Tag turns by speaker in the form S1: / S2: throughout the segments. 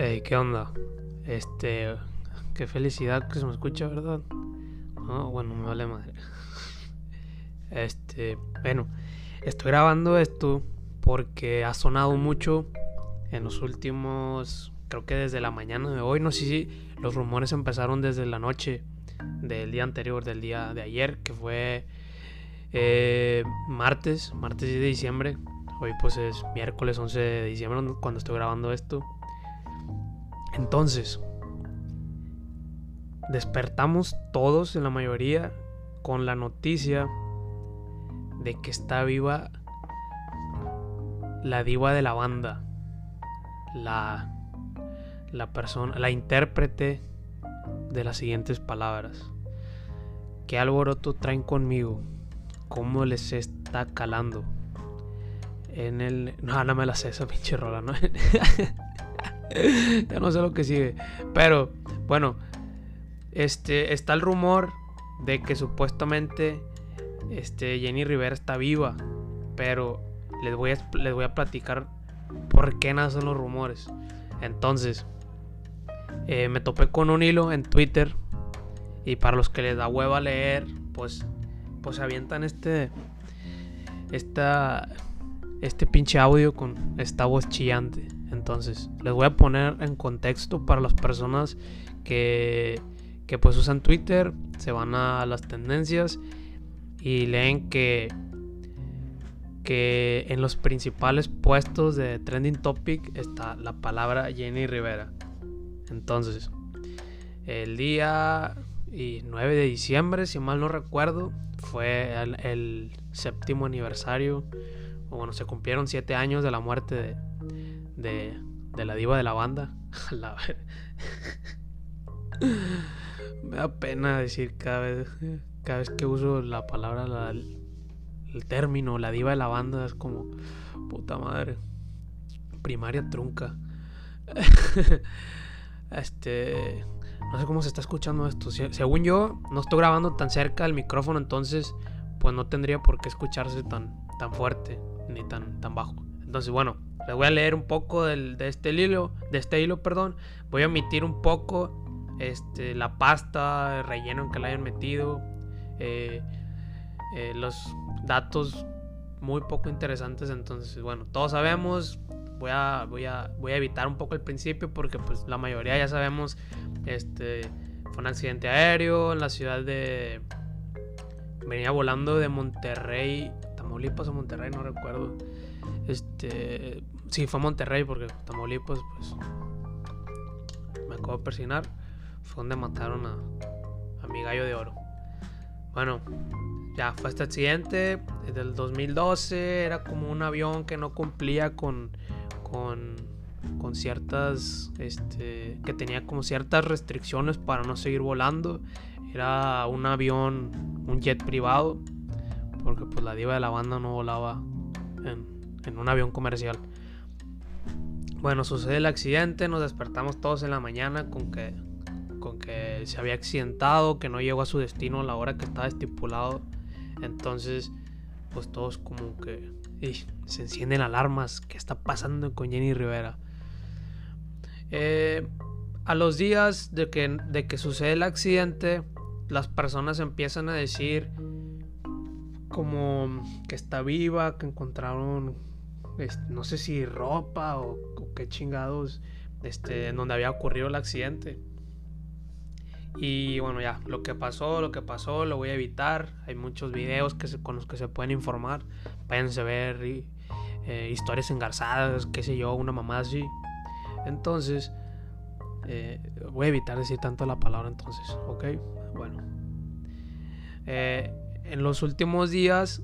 S1: Hey, ¿qué onda? Este, qué felicidad que se me escucha, ¿verdad? No, bueno, me vale madre. Este, bueno, estoy grabando esto porque ha sonado mucho en los últimos, creo que desde la mañana de hoy, no sé si los rumores empezaron desde la noche del día anterior, del día de ayer, que fue eh, martes, martes de diciembre. Hoy pues es miércoles 11 de diciembre cuando estoy grabando esto. Entonces, despertamos todos en la mayoría con la noticia de que está viva la diva de la banda, la, la persona, la intérprete de las siguientes palabras. ¿Qué alboroto traen conmigo? ¿Cómo les está calando? En el... No, no me la sé esa pinche rola, ¿no? ya no sé lo que sigue. Pero, bueno, este, está el rumor de que supuestamente este, Jenny Rivera está viva. Pero les voy, a, les voy a platicar por qué nacen los rumores. Entonces, eh, me topé con un hilo en Twitter. Y para los que les da hueva leer, pues, pues avientan este, esta, este pinche audio con esta voz chillante. Entonces, les voy a poner en contexto para las personas que, que pues usan Twitter, se van a las tendencias y leen que que en los principales puestos de trending topic está la palabra Jenny Rivera. Entonces, el día 9 de diciembre, si mal no recuerdo, fue el, séptimo aniversario, o bueno, se cumplieron siete años de la muerte de, de, la diva de la banda. Me da pena decir cada vez, cada vez que uso la palabra, la, el término, la diva de la banda, es como, puta madre, primaria trunca. este, no sé cómo se está escuchando esto. según yo, no estoy grabando tan cerca del micrófono, entonces, pues no tendría por qué escucharse tan, tan fuerte ni tan, tan bajo. Entonces, bueno, les voy a leer un poco del, de este hilo, de este hilo, perdón. Voy a omitir un poco este, la pasta, el relleno en que la hayan metido. Eh, eh, los datos muy poco interesantes. Entonces, bueno, todos sabemos. Voy a, voy a, voy a evitar un poco el principio porque pues la mayoría ya sabemos. Este fue un accidente aéreo en la ciudad de. Venía volando de Monterrey. Tamaulipas o Monterrey, no recuerdo. Este. Sí, fue Monterrey porque Tamaulipas, pues. Me acabo de persinar. Fue donde mataron a, a mi gallo de oro. Bueno, ya fue este accidente del 2012. Era como un avión que no cumplía con, con, con ciertas, este, que tenía como ciertas restricciones para no seguir volando. Era un avión, un jet privado, porque pues la diva de la banda no volaba en, un avión comercial. Bueno, sucede el accidente, nos despertamos todos en la mañana con que, con que se había accidentado, que no llegó a su destino a la hora que estaba estipulado entonces, pues todos como que se encienden alarmas. ¿Qué está pasando con Jenny Rivera? Eh, a los días de que, de que sucede el accidente, las personas empiezan a decir como que está viva, que encontraron, no sé si ropa o, qué chingados, este, en donde había ocurrido el accidente. Y bueno, ya, lo que pasó, lo que pasó, lo voy a evitar. Hay muchos videos que con los que se pueden informar. Váyanse a ver eh, historias engarzadas, qué sé yo, una mamá así. Entonces, eh, voy a evitar decir tanto la palabra entonces, ¿ok? Bueno. Eh, en los últimos días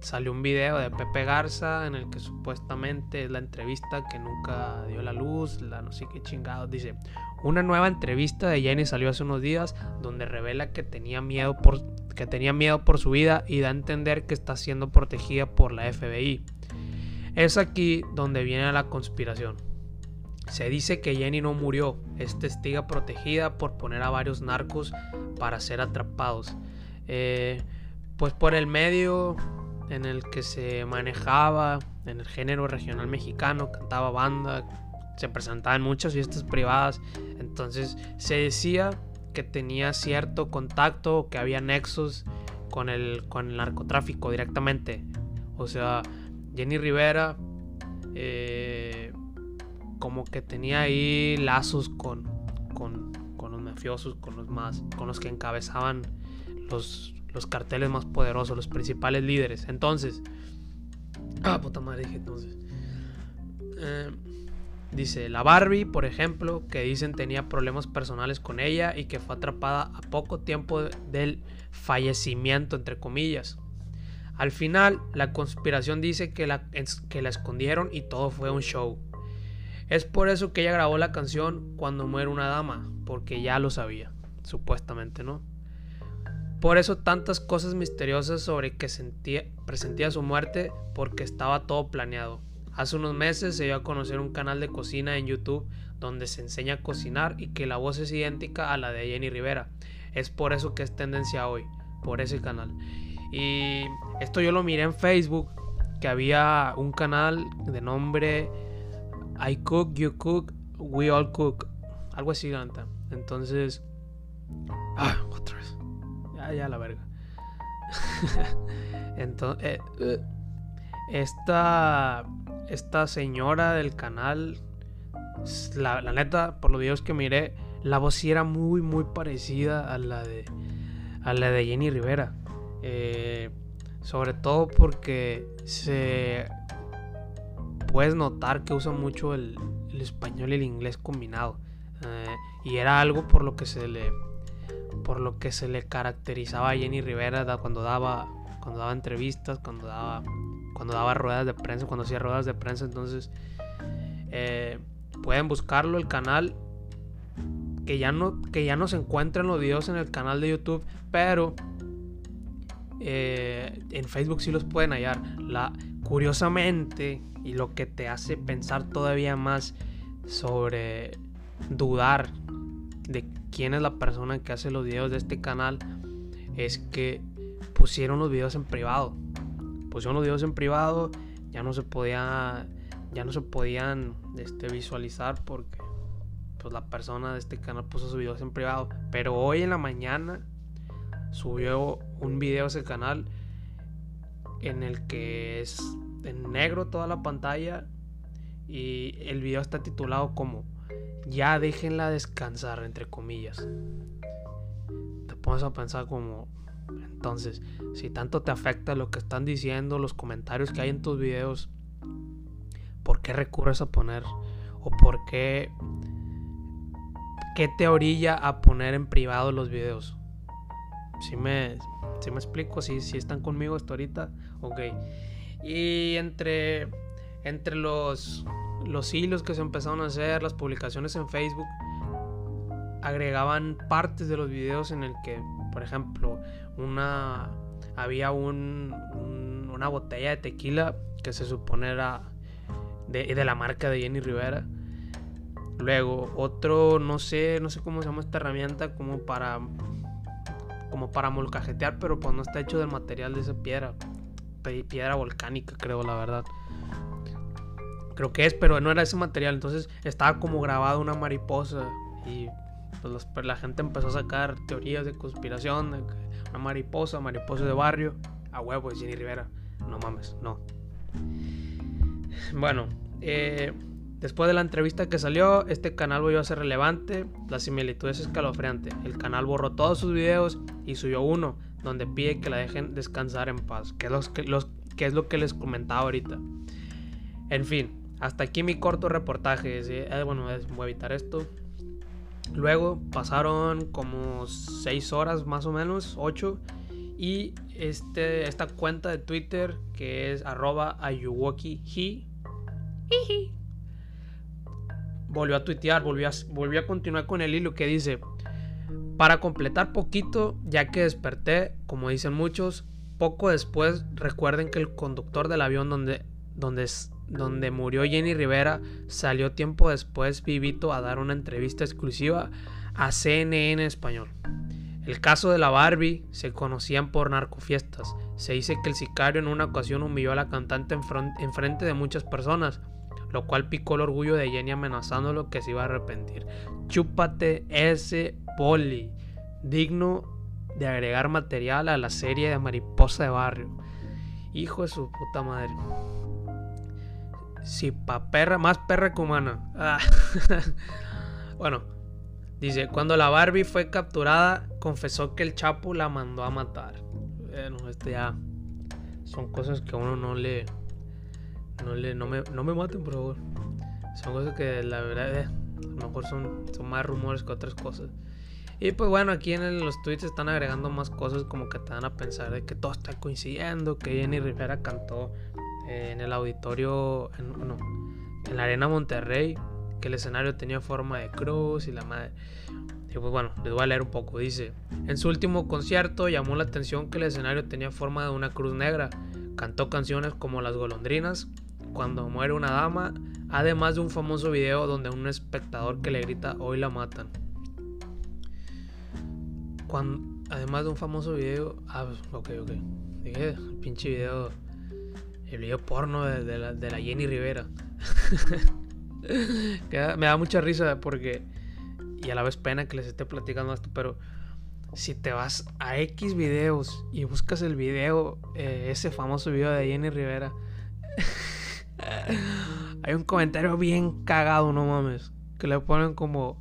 S1: salió un video de Pepe Garza en el que supuestamente es la entrevista que nunca dio la luz, la no sé qué chingados. Dice, una nueva entrevista de Jenny salió hace unos días donde revela que tenía miedo por, que tenía miedo por su vida y da a entender que está siendo protegida por la FBI. Es aquí donde viene la conspiración. Se dice que Jenny no murió, es testiga protegida por poner a varios narcos para ser atrapados. Eh, pues por el medio en el que se manejaba en el género regional mexicano, cantaba banda, se presentaba en muchas fiestas privadas. Entonces se decía que tenía cierto contacto, que había nexos con el, con el narcotráfico directamente. O sea, Jenny Rivera eh, como que tenía ahí lazos con, con, con, los mafiosos, con los más, con los que encabezaban los, los carteles más poderosos, los principales líderes. Entonces, ah, puta madre, dije entonces. Eh, dice, la Barbie, por ejemplo, que dicen tenía problemas personales con ella y que fue atrapada a poco tiempo del fallecimiento, entre comillas. Al final, la conspiración dice que la, que la escondieron y todo fue un show. Es por eso que ella grabó la canción Cuando muere una dama, porque ya lo sabía, supuestamente, ¿no? Por eso tantas cosas misteriosas sobre que sentía, presentía su muerte, porque estaba todo planeado. Hace unos meses se dio a conocer un canal de cocina en YouTube donde se enseña a cocinar y que la voz es idéntica a la de Jenny Rivera. Es por eso que es tendencia hoy, por ese canal. Y esto yo lo miré en Facebook, que había un canal de nombre I Cook, You Cook, We All Cook. Algo así, canta. Entonces... Ah, otra vez. Ya, la verga. Entonces... Eh, eh, esta... Esta señora del canal... La, la, neta, por los videos que miré, la voz sí era muy, muy parecida a la de... A la de Jenny Rivera. Eh, sobre todo porque se puedes notar que usa mucho el, español y el inglés combinado. Y era algo por lo que se le por lo que se le caracterizaba a Jenny Rivera cuando daba cuando daba entrevistas, cuando daba cuando daba ruedas de prensa, cuando hacía ruedas de prensa. Entonces eh, pueden buscarlo el canal que ya no que ya no se encuentran los videos en el canal de YouTube, pero eh, en Facebook sí los pueden hallar. La, curiosamente, y lo que te hace pensar todavía más sobre dudar de quién es la persona que hace los videos de este canal, es que pusieron los videos en privado. Pusieron los videos en privado, ya no se podía, ya no se podían este, visualizar porque pues la persona de este canal puso sus videos en privado. Pero hoy en la mañana subió un video a ese canal en el que es en negro toda la pantalla y el video está titulado como ya déjenla descansar entre comillas. Te pones a pensar como entonces si tanto te afecta lo que están diciendo los comentarios que hay en tus videos ¿por qué recurres a poner o por qué qué te orilla a poner en privado los videos si me, si me explico, si, si están conmigo hasta ahorita, ok. Y entre, entre los, los hilos que se empezaron a hacer, las publicaciones en Facebook, agregaban partes de los videos en el que, por ejemplo, una había un, una botella de tequila que se supone era de, de, la marca de Jenny Rivera. Luego otro, no sé, no sé cómo se llama esta herramienta, como para como para molcajetear, pero pues no está hecho del material de esa piedra. Piedra volcánica, creo, la verdad. Creo que es, pero no era ese material. Entonces estaba como grabada una mariposa. Y pues, la gente empezó a sacar teorías de conspiración. De una mariposa, mariposa de barrio. A huevo, Jenny Rivera. No mames, no. Bueno, eh, Después de la entrevista que salió, este canal volvió a ser relevante, la similitud es escalofriante. El canal borró todos sus videos y subió uno donde pide que la dejen descansar en paz, que es lo que les comentaba ahorita. En fin, hasta aquí mi corto reportaje. Eh, bueno, voy a evitar esto. Luego pasaron como 6 horas más o menos, 8. Y este, esta cuenta de Twitter que es arroba ayuwoki volvió a tuitear, volvió a, volvió a continuar con el hilo que dice, para completar poquito, ya que desperté, como dicen muchos, poco después recuerden que el conductor del avión donde, donde, donde murió Jenny Rivera salió tiempo después vivito a dar una entrevista exclusiva a CNN español. El caso de la Barbie se conocían por narcofiestas. Se dice que el sicario en una ocasión humilló a la cantante en, frente de muchas personas lo cual picó el orgullo de Jenny amenazándolo que se iba a arrepentir. Chúpate ese poli, digno de agregar material a la serie de Mariposa de Barrio. Hijo de su puta madre. Si pa' perra, más perra que humana. Ah. bueno, dice, cuando la Barbie fue capturada, confesó que el Chapo la mandó a matar. Bueno, este ya son cosas que a uno no le... No, le, no, me, no me maten, por favor. Son cosas que la verdad, eh, a lo mejor son, son más rumores que otras cosas. Y pues bueno, aquí en los tweets están agregando más cosas como que te dan a pensar de que todo está coincidiendo, que Jenny Rivera cantó eh, en el auditorio, en, en la Arena Monterrey, que el escenario tenía forma de cruz y la madre. Y pues bueno, les voy a leer un poco. Dice, en su último concierto llamó la atención que el escenario tenía forma de una cruz negra. Cantó canciones como Las golondrinas, Cuando muere una dama, además de un famoso video donde un espectador que le grita, hoy la matan. Además de un famoso video, ah, ok, ok. Dije, pinche video el video porno de, la, de la, Jenny Rivera. me da mucha risa porque. Y a la vez pena que les esté platicando esto, pero si te vas a X videos y buscas el video, eh, ese famoso video de Jenny Rivera, hay un comentario bien cagado, no mames, que le ponen como...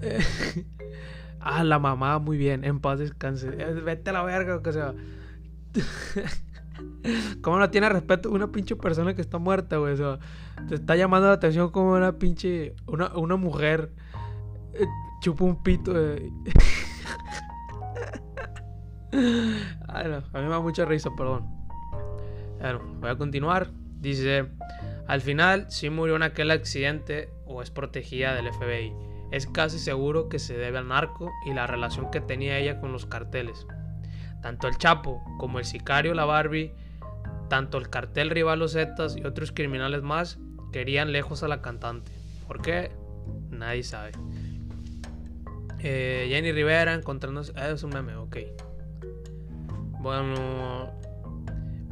S1: ah, la mamá, muy bien, en paz descanse. Eh, vete a la verga, o sea. ¿Cómo no tiene respeto una pinche persona que está muerta, güey? O te está llamando la atención como una pinche. Una, una mujer eh, chupa un pito. No, a mí me da mucha risa, perdón. Bueno, voy a continuar. Dice: Al final, si murió en aquel accidente o es protegida del FBI. Es casi seguro que se debe al narco y la relación que tenía ella con los carteles. Tanto el Chapo como el sicario La Barbie, tanto el cartel rival Los Zetas y otros criminales más querían lejos a la cantante. ¿Por qué? Nadie sabe. Eh, Jenny Rivera encontrándose. Ah, es un meme, ok. Bueno,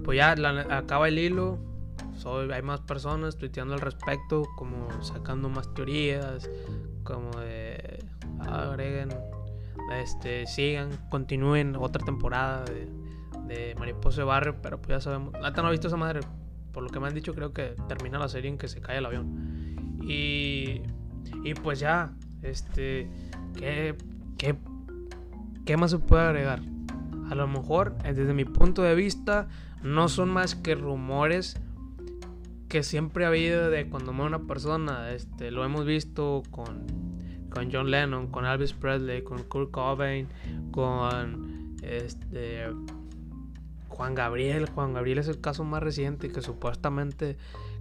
S1: pues ya acaba el hilo. hay más personas tuiteando al respecto, como sacando más teorías, como de. agreguen este, sigan, continúen otra temporada de, de Mariposa de Barrio, pero pues ya sabemos. Nata no ha visto esa madre. Por lo que me han dicho, creo que termina la serie en que se cae el avión. Y, y pues ya, este, ¿qué, qué, ¿qué más se puede agregar? A lo mejor, desde mi punto de vista, no son más que rumores que siempre ha habido de cuando muere una persona. Este, lo hemos visto con con John Lennon, con Elvis Presley, con Kurt Cobain, con este Juan Gabriel. Juan Gabriel es el caso más reciente que supuestamente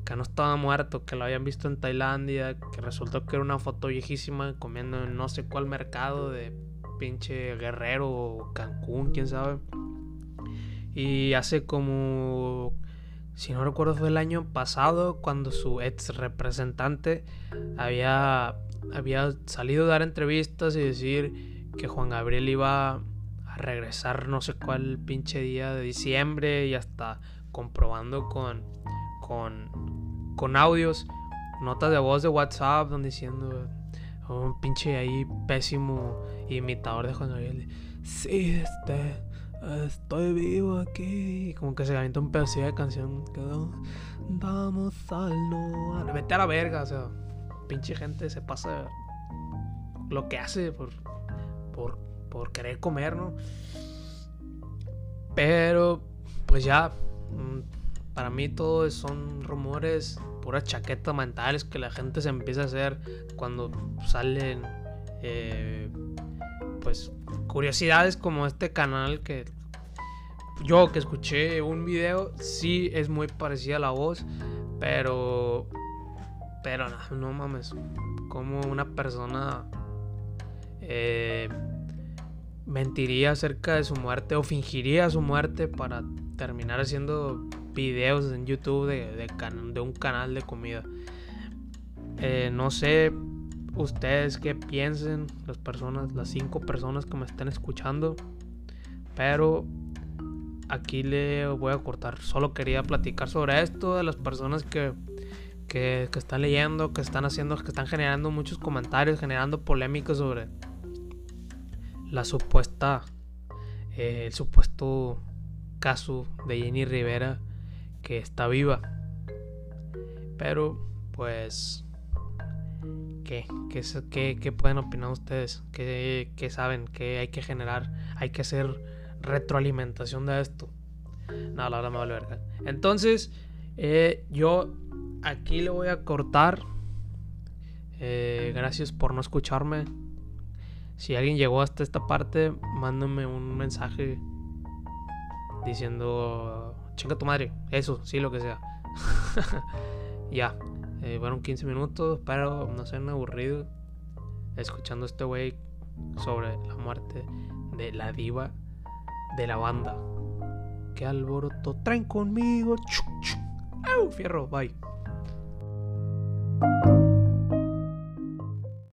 S1: que no estaba muerto, que lo habían visto en Tailandia, que resultó que era una foto viejísima comiendo en no sé cuál mercado de pinche Guerrero o Cancún, quién sabe. Y hace como, si no recuerdo, fue el año pasado cuando su ex representante había había salido a dar entrevistas y decir que Juan Gabriel iba a regresar no sé cuál pinche día de diciembre y hasta comprobando con, con, con audios, notas de voz de WhatsApp donde diciendo un pinche ahí pésimo imitador de Juan Gabriel. Sí, este, estoy vivo aquí. Como que se avienta un pedacito de canción. Vamos al no. Vete a la verga, o sea pinche gente se pasa lo que hace por, por, querer comer, ¿no? Pero, pues ya, mm, para mí todo son rumores, puras chaquetas mentales que la gente se empieza a hacer cuando salen, eh, pues, curiosidades como este canal que yo que escuché un video, sí es muy parecida a la voz, pero pero no, mames. Como una persona eh, mentiría acerca de su muerte o fingiría su muerte para terminar haciendo videos en YouTube de, de, un canal de comida. Eh, no sé ustedes qué piensen, las personas, las cinco personas que me están escuchando. Pero aquí le voy a cortar. Solo quería platicar sobre esto de las personas que que, están leyendo, que están haciendo, que están generando muchos comentarios, generando polémicas sobre la supuesta, eh, el supuesto caso de Jenny Rivera que está viva. Pero, pues, ¿qué? ¿Qué, qué, pueden opinar ustedes? ¿Qué, ¿Qué, saben? ¿Qué hay que generar? Hay que hacer retroalimentación de esto. No, la verdad me vale verga. Entonces, eh, yo aquí le voy a cortar. Eh, gracias por no escucharme. Si alguien llegó hasta esta parte, mándame un mensaje diciendo, chinga tu madre, eso, sí, lo que sea. ya, eh, fueron 15 minutos, pero no sean aburridos escuchando este güey sobre la muerte de la diva de la banda. Qué alboroto traen conmigo. ¡Au! Fierro, bye.